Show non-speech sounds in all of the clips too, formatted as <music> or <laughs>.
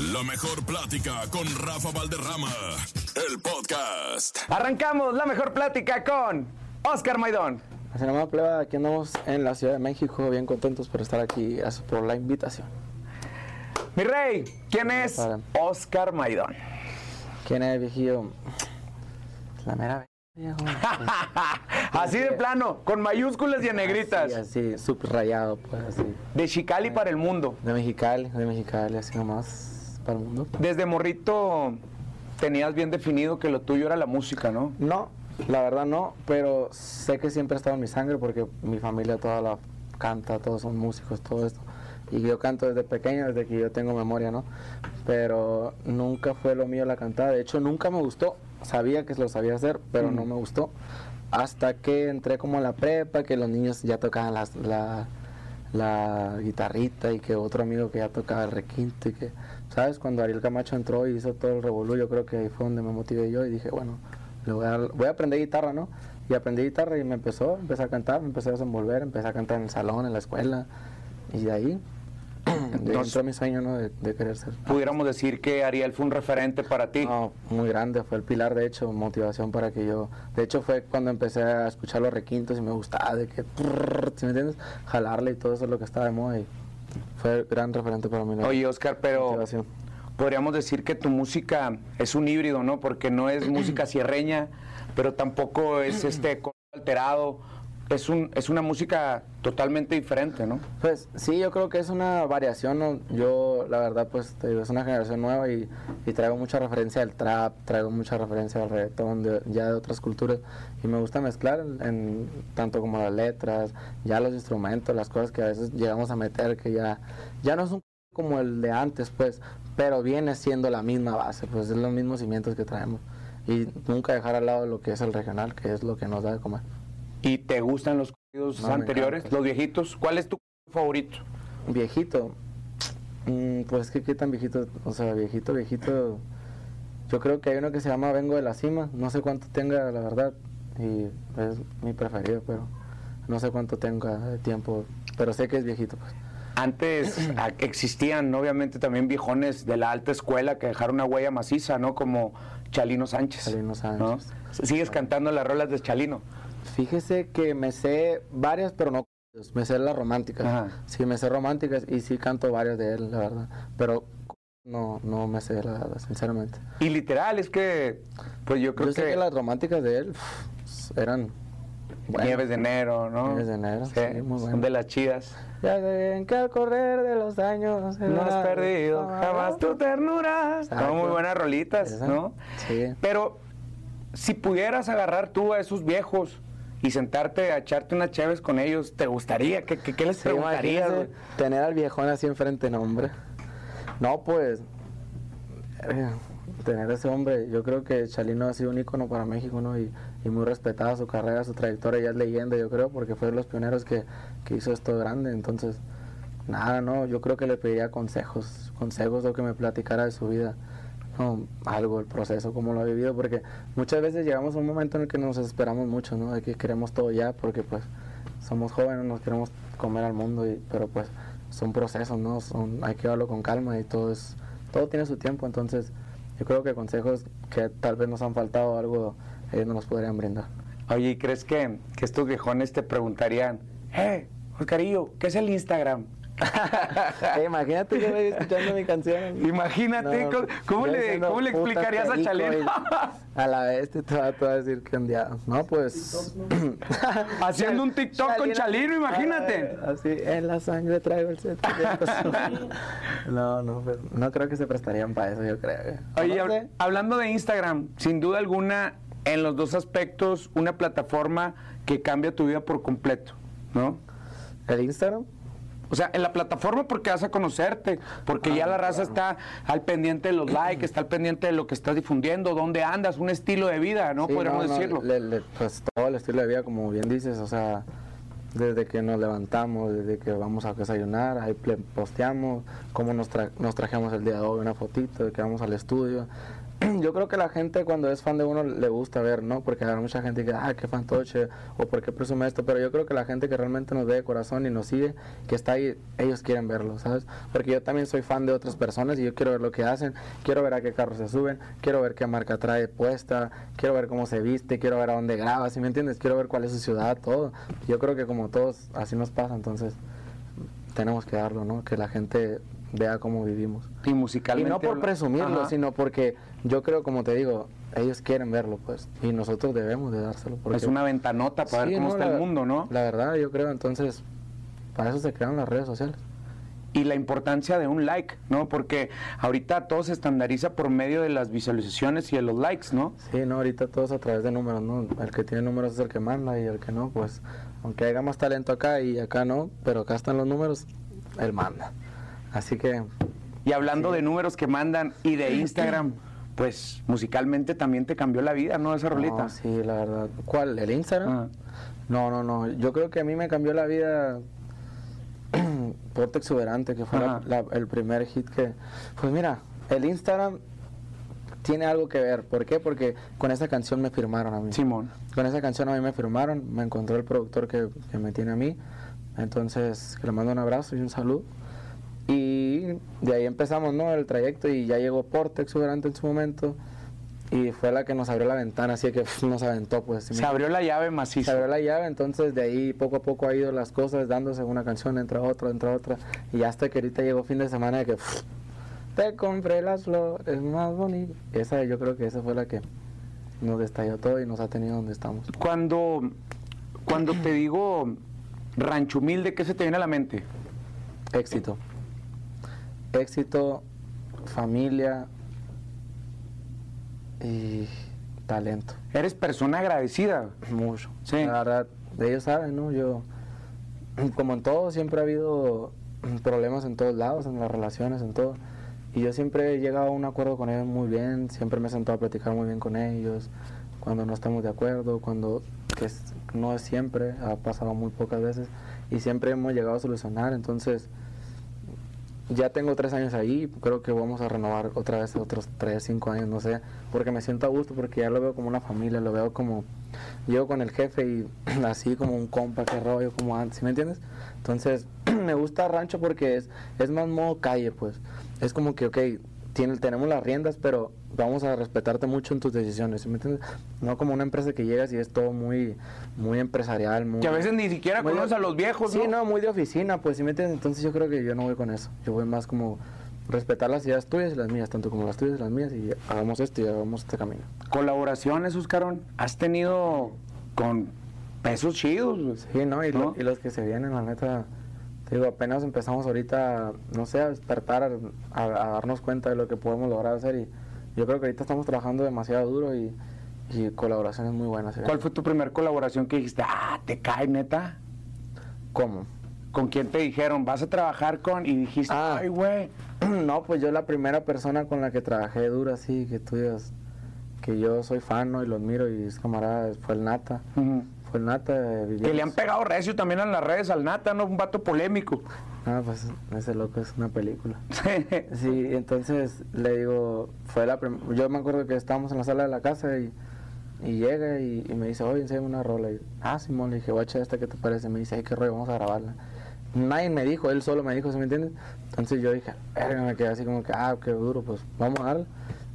La mejor plática con Rafa Valderrama. El podcast. Arrancamos la mejor plática con Oscar Maidón. Así nomás, pleba, aquí andamos en la Ciudad de México, bien contentos por estar aquí, gracias por la invitación. Mi rey, ¿quién es Para. Oscar Maidón? ¿Quién es, viejillo? La mera viejo. <laughs> Así de plano, con mayúsculas y en negritas. Así, así, subrayado, pues, así. De Chicali para el mundo. De Mexicali, de Mexicali, así nomás, para el mundo. Desde morrito tenías bien definido que lo tuyo era la música, ¿no? No, la verdad no, pero sé que siempre ha estado en mi sangre porque mi familia toda la canta, todos son músicos, todo esto. Y yo canto desde pequeño, desde que yo tengo memoria, ¿no? Pero nunca fue lo mío la cantada. De hecho, nunca me gustó. Sabía que lo sabía hacer, pero no me gustó. Hasta que entré como en la prepa, que los niños ya tocaban las- la, la guitarrita y que otro amigo que ya tocaba el requinto y que, ¿sabes? Cuando Ariel Camacho entró y hizo todo el revolú, yo creo que ahí fue donde me motivé yo y dije, bueno, le voy, a, voy a aprender guitarra, ¿no? Y aprendí guitarra y me empezó, empecé a cantar, me empecé a desenvolver, empecé a cantar en el salón, en la escuela y de ahí, de ahí Entonces- entró mi sueño, ¿no? De, de querer ser. Pudiéramos decir que Ariel fue un referente para ti. No, muy grande, fue el pilar de hecho, motivación para que yo, de hecho fue cuando empecé a escuchar los requintos y me gustaba de que, ¿sí me entiendes? Jalarle y todo eso es lo que estaba de moda y fue gran referente para mí. Oye, Oscar, pero motivación. podríamos decir que tu música es un híbrido, ¿no? Porque no es música <clears throat> sierreña, pero tampoco es este alterado. Es, un, es una música totalmente diferente, ¿no? Pues sí, yo creo que es una variación. ¿no? Yo, la verdad, pues es una generación nueva y, traigo mucha referencia al trap, traigo mucha referencia al reggaetón, ya de otras culturas. Y me gusta mezclar en tanto como las letras, ya los instrumentos, las cosas que a veces llegamos a meter, que ya, ya no es un como el de antes, pues, pero viene siendo la misma base, pues es los mismos cimientos que traemos. Y nunca dejar al lado lo que es el regional, que es lo que nos da de comer. ¿Y te gustan los corridos No, anteriores, encanta. los viejitos? ¿Cuál es tu favorito? Viejito. Mm, pues que qué tan viejito, o sea, viejito, viejito. Yo creo que hay uno que se llama Vengo de la Cima, no sé cuánto tenga, la verdad, y es mi preferido, pero no sé cuánto tenga de tiempo, pero sé que es viejito, pues. Antes existían, obviamente, también viejones de la alta escuela que dejaron una huella maciza, ¿no? Como Chalino Sánchez. Chalino Sánchez. ¿no? Sigues cantando las rolas de Chalino. Fíjese que me sé varias, pero no me sé las románticas. Ajá. Sí, me sé románticas y sí canto varias de él, la verdad, pero no, no me sé, la verdad, sinceramente. Y literal, es que, pues yo creo Yo sé que, que las románticas de él eran buenas. Nieves de Enero, ¿no? Nieves de Enero, Sí, sí, muy son bueno. de las chidas. Ya ven que al correr de los años No has perdido jamás tu ternura. Son muy buenas rolitas. ¿no? Sí. Pero si pudieras agarrar tú a esos viejos y sentarte a echarte unas cheves con ellos, ¿te gustaría? ¿Qué, qué, qué les Sí, preguntarías? tener al viejón así enfrente, no, hombre. No, pues. verga, Tener ese hombre, yo creo que Chalino ha sido un ícono para México, ¿no? Y, y muy respetada su carrera, su trayectoria, ya es leyenda, yo creo, porque fue de los pioneros que, que hizo esto grande. Entonces, nada, no, yo creo que le pediría consejos, consejos o que me platicara de su vida. No, algo, el proceso, cómo lo ha vivido, porque muchas veces llegamos a un momento en el que nos desesperamos mucho, ¿no? De que queremos todo ya, porque pues somos jóvenes, nos queremos comer al mundo, y, pero pues son procesos, ¿no? Son, hay que llevarlo con calma y todo es, todo tiene su tiempo, entonces yo creo que consejos que tal vez nos han faltado algo, ellos nos los podrían brindar. Oye, ¿y crees que, que estos viejones te preguntarían, eh, Oscarillo, ¿qué es el Instagram? Eh, <laughs> imagínate que me escuchando mi canción. Imagínate, No, ¿cómo, le, diciendo, cómo le "Puta explicarías a perico", Chalino? A la vez te va, a decir día. No, pues. <laughs> Haciendo un TikTok con Chalino, imagínate. Así, en la sangre traigo el sentimiento. <laughs> no, no, pues, no creo que se prestarían para eso, yo creo. Oye, No hab- sé. hablando de Instagram, sin duda alguna, en los dos aspectos, una plataforma que cambia tu vida por completo, ¿no? ¿El Instagram? O sea, en la plataforma porque vas a conocerte, porque ya la raza está al pendiente de los <clears throat> likes, está al pendiente de lo que estás difundiendo, dónde andas, un estilo de vida, ¿no? Sí, Podríamos no, no, decirlo. le- le- pues todo el estilo de vida, como bien dices, o sea, desde que nos levantamos, desde que vamos a desayunar, ahí posteamos cómo nos, tra- nos trajemos el día de hoy, una fotito de que vamos al estudio. <clears throat> yo creo que la gente cuando es fan de uno le gusta ver, ¿no? Porque hay mucha gente que, ah, qué fantoche, o por qué presume esto, pero yo creo que la gente que realmente nos ve de corazón y nos sigue, que está ahí, ellos quieren verlo, ¿sabes? Porque yo también soy fan de otras personas y yo quiero ver lo que hacen, quiero ver a qué carro se suben, quiero ver qué marca trae puesta, quiero ver cómo se viste, quiero ver a dónde graba, ¿sí me entiendes? Quiero ver cuál es su ciudad, todo. Yo creo que como todos, así nos pasa, entonces tenemos que darlo, ¿no? Que la gente vea cómo vivimos. Y Y musicalmente. no por presumirlo, Ajá. sino porque yo creo, como te digo, ellos quieren verlo, pues, y nosotros debemos de dárselo. Porque Es una ventanota para Sí, ver cómo no, está la- el mundo, ¿no? La verdad, yo creo, entonces, para eso se crearon las redes sociales. y la importancia de un like, ¿no? Porque ahorita todo se estandariza por medio de las visualizaciones y de los likes, ¿no? Sí, no, ahorita todo es a través de números, ¿no? El que tiene números es el que manda y el que no, pues, aunque haya más talento acá y acá no, pero acá están los números, él manda. Así que, Y hablando de números que mandan y de <clears throat> Instagram, pues musicalmente también te cambió la vida, ¿no? Esa rolita. no, sí, la verdad. ¿Cuál? ¿El Instagram? Ah. No, no, no. Yo creo que a mí me cambió la vida <clears throat> Porte Exuberante, que fue la- Ajá. la- el primer hit que... Pues mira, el Instagram tiene algo que ver. ¿Por qué? Porque con esa canción me firmaron a mí. Simón. Con esa canción a mí me firmaron, me encontró el productor que, que me tiene a mí. Entonces, que le mando un abrazo y un saludo. Y de ahí empezamos, ¿no? El trayecto y ya llegó Porte Exuberante en su momento. Y fue la que nos abrió la ventana, así que nos aventó, pues. ¿sí me Se abrió la llave se maciza. abrió la llave, entonces de ahí poco a poco ha ido las cosas dándose una canción entre otra, entre otra, y hasta que ahorita llegó fin de semana de que pff, te compré las flores más bonitas. Esa yo creo que esa fue la que nos destalló todo y nos ha tenido donde estamos. Cuando, cuando te digo rancho humilde, ¿qué se te viene a la mente? Éxito. Éxito, familia y talento. Eres persona agradecida. Mucho. Sí. La verdad, ellos saben, ¿no? Yo, como en todo, siempre ha habido problemas en todos lados, en las relaciones, en todo. Y yo siempre he llegado a un acuerdo con ellos muy bien, siempre me he sentado a platicar muy bien con ellos, cuando no estamos de acuerdo, cuando, que no es siempre, ha pasado muy pocas veces, y siempre hemos llegado a solucionar, entonces ya tengo tres años ahí, creo que vamos a renovar otra vez otros tres, cinco años, no sé, porque me siento a gusto, porque ya lo veo como una familia, lo veo como, llego con el jefe y <clears throat> así como un compa, que rollo, como antes, ¿sí me entiendes? Entonces, <clears throat> me gusta Rancho porque es, es más modo calle, pues, es como que, ok, tiene, tenemos las riendas, pero vamos a respetarte mucho en tus decisiones, ¿sí me entiendes? No como una empresa que llegas y es todo muy, muy empresarial, muy... Que a veces ni siquiera conoces a los viejos, Sí, ¿no? muy de oficina, pues, ¿sí me entiendes? Entonces yo creo que yo no voy con eso. Yo voy más como respetar las ideas tuyas y las mías, tanto como las tuyas y las mías, y hagamos esto y hagamos este camino. Colaboraciones, Oscarón. Has tenido con pesos chidos. Sí, ¿no? Y, y los que se vienen, la neta, digo, apenas empezamos ahorita, no sé, a despertar, a, a darnos cuenta de lo que podemos lograr hacer y yo creo que ahorita estamos trabajando demasiado duro y, y colaboraciones muy buenas. ¿sí? ¿Cuál fue tu primer colaboración que dijiste, ah, te cae neta? ¿Cómo? ¿Con quién te dijeron, vas a trabajar con? Y dijiste, Ah. ay, güey. <clears throat> No, pues yo la primera persona con la que trabajé duro así, que tú digas que yo soy fan ¿no? y lo admiro y es camarada, fue el Nata. Fue el Nata. Que le han pegado recio también en las redes al Nata, ¿no? Un vato polémico. Ah, pues ese loco es una película. <laughs> Sí, entonces le digo, fue la prim- yo me acuerdo que estábamos en la sala de la casa y, y llega y, y me dice, oye, enséñame una rola. Y, ah, Simón, le dije, guacha, ¿esta qué te parece? Me dice, ay, qué rollo, vamos a grabarla. Nadie me dijo, él solo me dijo, ¿sí me entiendes? Entonces yo dije, me quedé así como que, ah, qué duro, pues vamos a darle.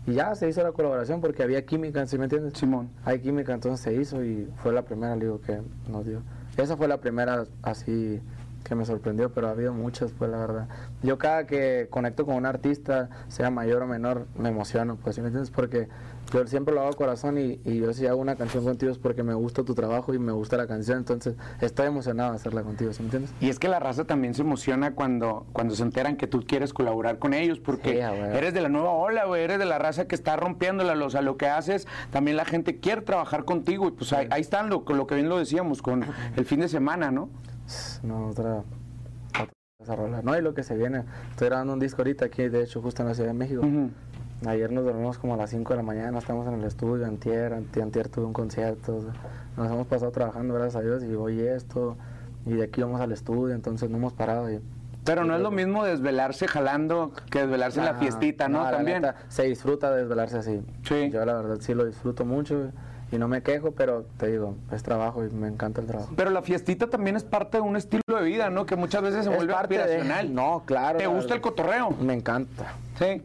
Y ya se hizo la colaboración porque había química, ¿sí me entiendes? Simón. Hay química, entonces se hizo y fue la primera, le digo, que nos dio. Esa fue la primera así que me sorprendió, pero ha habido muchas, pues la verdad. Yo cada que conecto con un artista, sea mayor o menor, me emociono, pues, ¿sí me entiendes? Porque yo siempre lo hago corazón y, y yo si hago una canción contigo es porque me gusta tu trabajo y me gusta la canción, entonces estoy emocionado de hacerla contigo, ¿sí me entiendes? Y es que la raza también se emociona cuando, cuando se enteran que tú quieres colaborar con ellos, porque Sí, eres de la nueva ola, güey, eres de la raza que está rompiéndola, o sea, lo que haces, también la gente quiere trabajar contigo, y pues ahí, ahí están lo, lo que bien lo decíamos, con el fin de semana, ¿no? No, otra, otra rola. No, y lo que se viene, estoy grabando un disco ahorita aquí, de hecho, justo en la Ciudad de México. Ujú. Ayer nos dormimos como a las 5 de la mañana, estamos en el estudio, antier, antier, tuve un concierto, o sea, nos hemos pasado trabajando, gracias a Dios, y hoy esto, y de aquí vamos al estudio, entonces no hemos parado, y Pero no es lo mismo desvelarse jalando que desvelarse en la fiestita, ¿no? También. neta, se disfruta desvelarse así. Sí. Yo la verdad sí lo disfruto mucho y no me quejo, pero te digo, es trabajo y me encanta el trabajo. Pero la fiestita también es parte de un estilo de vida, ¿no? Que muchas veces se Es vuelve parte de- aspiracional. No, claro. ¿Te gusta el cotorreo? Me encanta, Sí.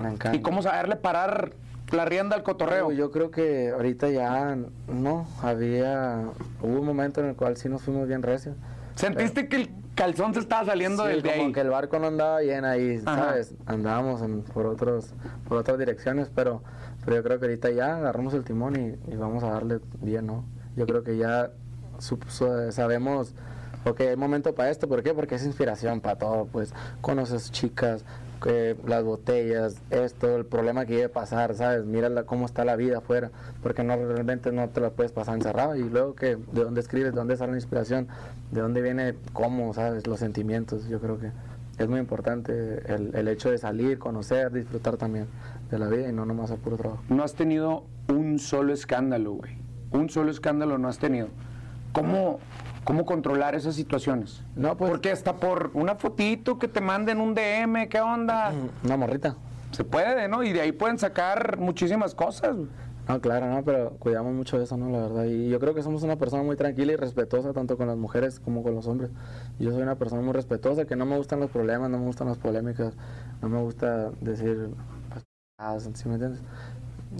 me encanta. ¿Y cómo saberle parar la rienda al cotorreo? Yo creo que ahorita ya no, había, hubo un momento en el cual sí nos fuimos bien recio. ¿Sentiste que el calzón se estaba saliendo Sí, del de como ahí? que el barco no andaba bien ahí, Ajá. ¿sabes? Andábamos en- por otros por otras direcciones, pero, pero yo creo que ahorita ya agarramos el timón y, vamos a darle bien, ¿no? Yo creo que ya sabemos, ok, hay momento para esto, ¿por qué? Porque es inspiración para todo, pues conoces chicas, que las botellas, esto, el problema que a pasar, ¿sabes? Mira la- cómo está la vida afuera, porque no realmente no te la puedes pasar encerrado y luego que de dónde escribes, de dónde sale la inspiración, de dónde viene, cómo, ¿sabes? Los sentimientos, yo creo que es muy importante el, el hecho de salir, conocer, disfrutar también de la vida y no nomás hacer puro trabajo. No has tenido un solo escándalo, güey. Un solo escándalo no has tenido. ¿Cómo, cómo controlar esas situaciones? No, pues- Porque hasta por una fotito que te manden un DM, ¿qué onda? Una morrita. Se puede, ¿no? Y de ahí pueden sacar muchísimas cosas. güey. No, claro, no, pero cuidamos mucho de eso, ¿no? La verdad. Y yo creo que somos una persona muy tranquila y respetuosa, tanto con las mujeres como con los hombres. Yo soy una persona muy respetuosa, que no me gustan los problemas, no me gustan las polémicas, no me gusta decir, ¿sí me entiendes?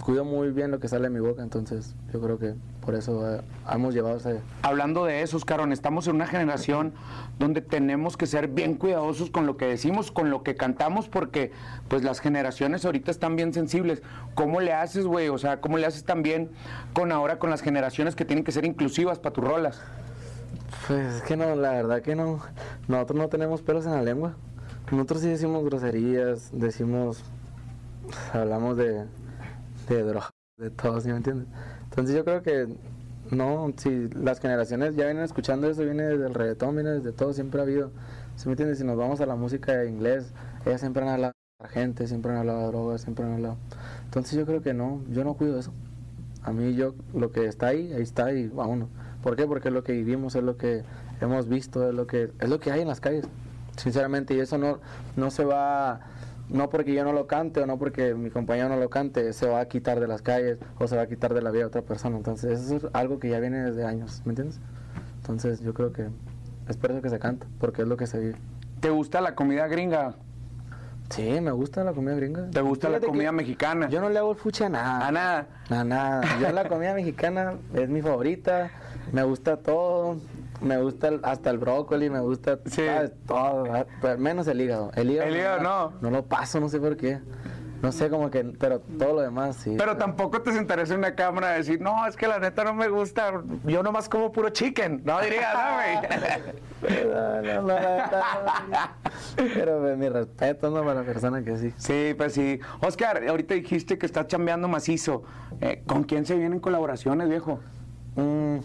Cuido muy bien lo que sale de mi boca, entonces yo creo que por eso eh, hemos llevado ese... Hablando de eso, Oscar, estamos en una generación donde tenemos que ser bien cuidadosos con lo que decimos, con lo que cantamos, porque pues las generaciones ahorita están bien sensibles. ¿Cómo le haces, güey? O sea, ¿cómo le haces también con ahora con las generaciones que tienen que ser inclusivas para tus rolas? Pues es que no, la verdad que no, nosotros no tenemos pelos en la lengua. Nosotros sí decimos groserías, decimos, hablamos de, de droga, de todo, ¿sí me entiendes? Entonces yo creo que no, si las generaciones ya vienen escuchando eso, viene desde el reggaetón, viene desde todo, siempre ha habido, ¿sí me entiendes? Si nos vamos a la música de inglés, ellas siempre han hablado de gente, siempre han hablado de drogas, siempre han hablado. Entonces yo creo que no, yo no cuido eso. A mí yo, lo que está ahí, ahí está y vámonos. ¿Por qué? Porque es lo que vivimos, es lo que hemos visto, es lo que, es lo que hay en las calles. Sinceramente, y eso no, no se va, no porque yo no lo cante o no porque mi compañero no lo cante, se va a quitar de las calles o se va a quitar de la vida de otra persona. Entonces, eso es algo que ya viene desde años, ¿me entiendes? Entonces, yo creo que es por eso que se canta, porque es lo que se vive. ¿Te gusta la comida gringa? Sí, me gusta la comida gringa. ¿Te gusta la Fíjate comida mexicana? Yo no le hago el fuche a nada. A nada. Nada, nada. Yo la comida mexicana es mi favorita. Me gusta todo. Me gusta el- hasta el brócoli, me gusta Sí. ¿sabes? todo. ah, pero menos el hígado. El hígado, El hígado no. No lo paso, no sé por qué. No sé, como que, pero todo lo demás sí. Pero tampoco te sentarías en una cámara a decir, no, es que la neta no me gusta, yo nomás como puro chicken. No dirías, <laughs> ¿no, güey? No, no, no, no. Pero pues, mi respeto, ¿no? Para la persona que sí. Sí, pues sí. Oscar, ahorita dijiste que estás chambeando macizo. Eh, ¿Con quién se vienen colaboraciones, viejo? Mm,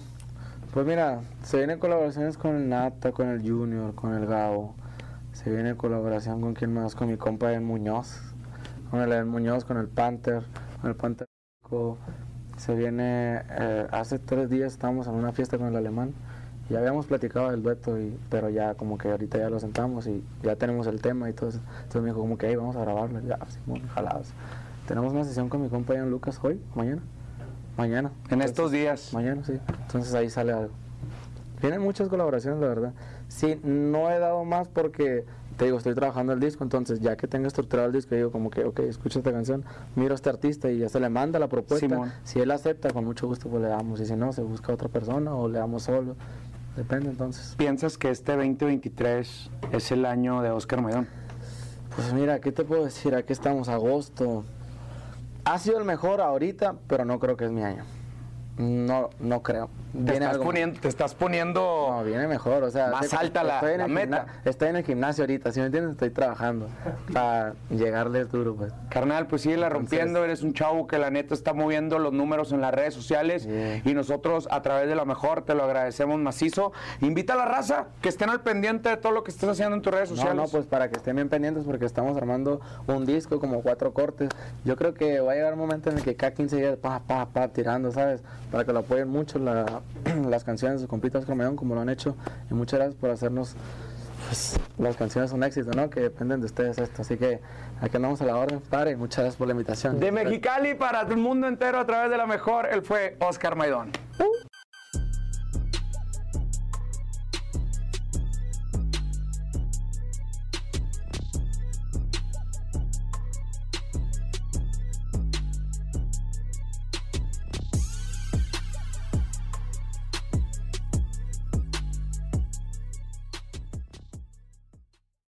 pues mira, se vienen colaboraciones con el Nata, con el Junior, con el Gabo. Se viene colaboración con quién más, con mi compa El Muñoz. Con el Muñoz, con el Panther, con el Panther. Se viene, eh, hace tres días estábamos en una fiesta con el alemán. Ya habíamos platicado del dueto, y, pero ya como que ahorita ya lo sentamos y ya tenemos el tema y todo eso. Entonces me dijo como que, "Ey, vamos a grabarlo. Ya, Simón, jalados. Tenemos una sesión con mi compa Ian Lucas hoy, mañana. Mañana. En estos días. Mañana, sí. Entonces ahí sale algo. Vienen muchas colaboraciones, la verdad. Sí, no he dado más porque, te digo, estoy trabajando el disco, entonces ya que tengo estructurado el disco, digo como que, ok, escucho esta canción, miro a este artista y ya se le manda la propuesta. Simón. Si él acepta, con mucho gusto pues le damos. Y si no, se busca otra persona o le damos solo. Depende entonces. ¿Piensas que este 2023 es el año de Oscar Maidón? Pues mira, ¿qué te puedo decir? Aquí estamos, agosto. Ha sido el mejor ahorita, pero no creo que es mi año. No, no creo. Te estás, poniendo, te estás poniendo... No, viene mejor, o sea... Más alta la- estoy en la meta. Estoy en el gimnasio ahorita, ¿sí me entiendes? Estoy trabajando para llegarles duro, pues. Carnal, pues sigue la Entonces- rompiendo, eres un chavo que la neta está moviendo los números en las redes sociales Yeah. y nosotros a través de lo mejor te lo agradecemos macizo. Invita a la raza que estén al pendiente de todo lo que estés haciendo en tus redes No, sociales. no, pues para que estén bien pendientes porque estamos armando un disco como cuatro cortes. Yo creo que va a llegar un momento en el que cada 15 días, pa, pa, pa, tirando, ¿sabes? Para que lo apoyen mucho la- <clears throat> las canciones de Compitas Maidón, como lo han hecho. Y muchas gracias por hacernos pues las canciones son éxito, ¿no? Que dependen de ustedes esto. Así que aquí andamos a la orden, padre. Muchas gracias por la invitación. De Mexicali para el mundo entero a través de la mejor, él fue Oscar Maidón.